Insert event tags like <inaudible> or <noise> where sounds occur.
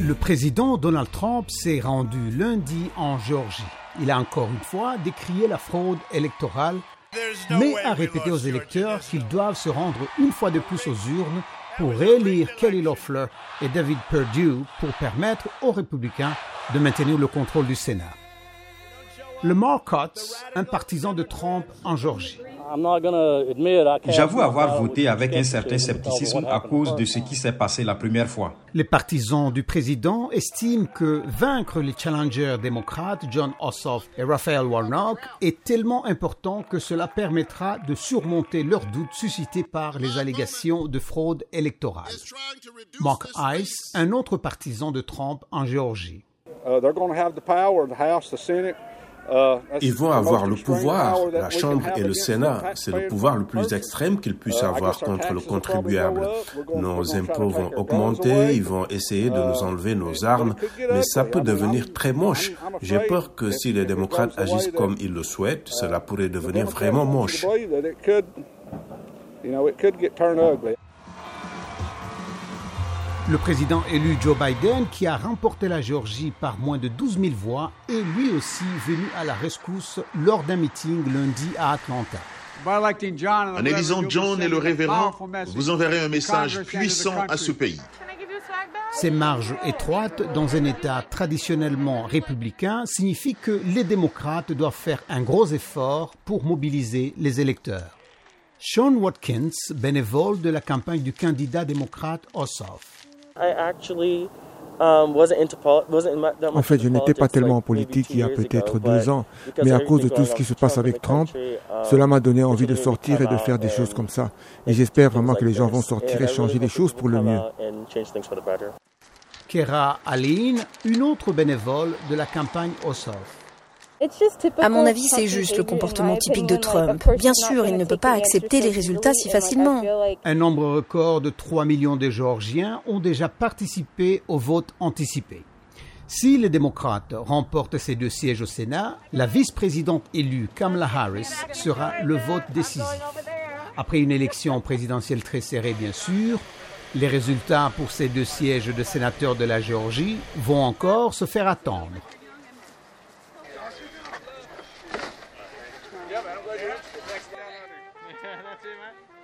Le président Donald Trump s'est rendu lundi en Géorgie. Il a encore une fois décrié la fraude électorale, mais a répété aux électeurs qu'ils doivent se rendre une fois de plus aux urnes pour réélire Kelly Loeffler et David Perdue pour permettre aux républicains de maintenir le contrôle du Sénat. Le Marcotte, un partisan de Trump en Georgie. J'avoue avoir voté avec un certain scepticisme à cause de ce qui s'est passé la première fois. Les partisans du président estiment que vaincre les challengers démocrates John Ossoff et Raphael Warnock est tellement important que cela permettra de surmonter leurs doutes suscités par les allégations de fraude électorale. Mark Ice, un autre partisan de Trump en Géorgie. Ils vont avoir le pouvoir, la Chambre et le Sénat. C'est le pouvoir le plus extrême qu'ils puissent avoir contre le contribuable. Nos impôts vont augmenter, ils vont essayer de nous enlever nos armes, mais ça peut devenir très moche. J'ai peur que si les démocrates agissent comme ils le souhaitent, cela pourrait devenir vraiment moche. Le président élu Joe Biden, qui a remporté la Géorgie par moins de 12 000 voix, est lui aussi venu à la rescousse lors d'un meeting lundi à Atlanta. En élisant John et le révérend, vous enverrez un message puissant à ce pays. Ces marges étroites dans un État traditionnellement républicain signifient que les démocrates doivent faire un gros effort pour mobiliser les électeurs. Sean Watkins, bénévole de la campagne du candidat démocrate Ossoff. En fait, je n'étais pas tellement en politique il y a peut-être deux ans, mais à cause de tout ce qui se passe avec Trump, um, cela m'a donné envie de sortir et de faire des choses comme ça. Et j'espère vraiment que les gens vont sortir et changer les choses pour le mieux. Kera Aline, une autre bénévole de la campagne Ossoff. À mon avis, c'est juste le comportement typique de Trump. Bien sûr, il ne peut pas accepter les résultats si facilement. Un nombre record de 3 millions de Géorgiens ont déjà participé au vote anticipé. Si les démocrates remportent ces deux sièges au Sénat, la vice-présidente élue Kamala Harris sera le vote décisif. Après une élection présidentielle très serrée, bien sûr, les résultats pour ces deux sièges de sénateurs de la Géorgie vont encore se faire attendre. Yep, and I'm glad you answered. Thanks, man. <laughs> That's it, man.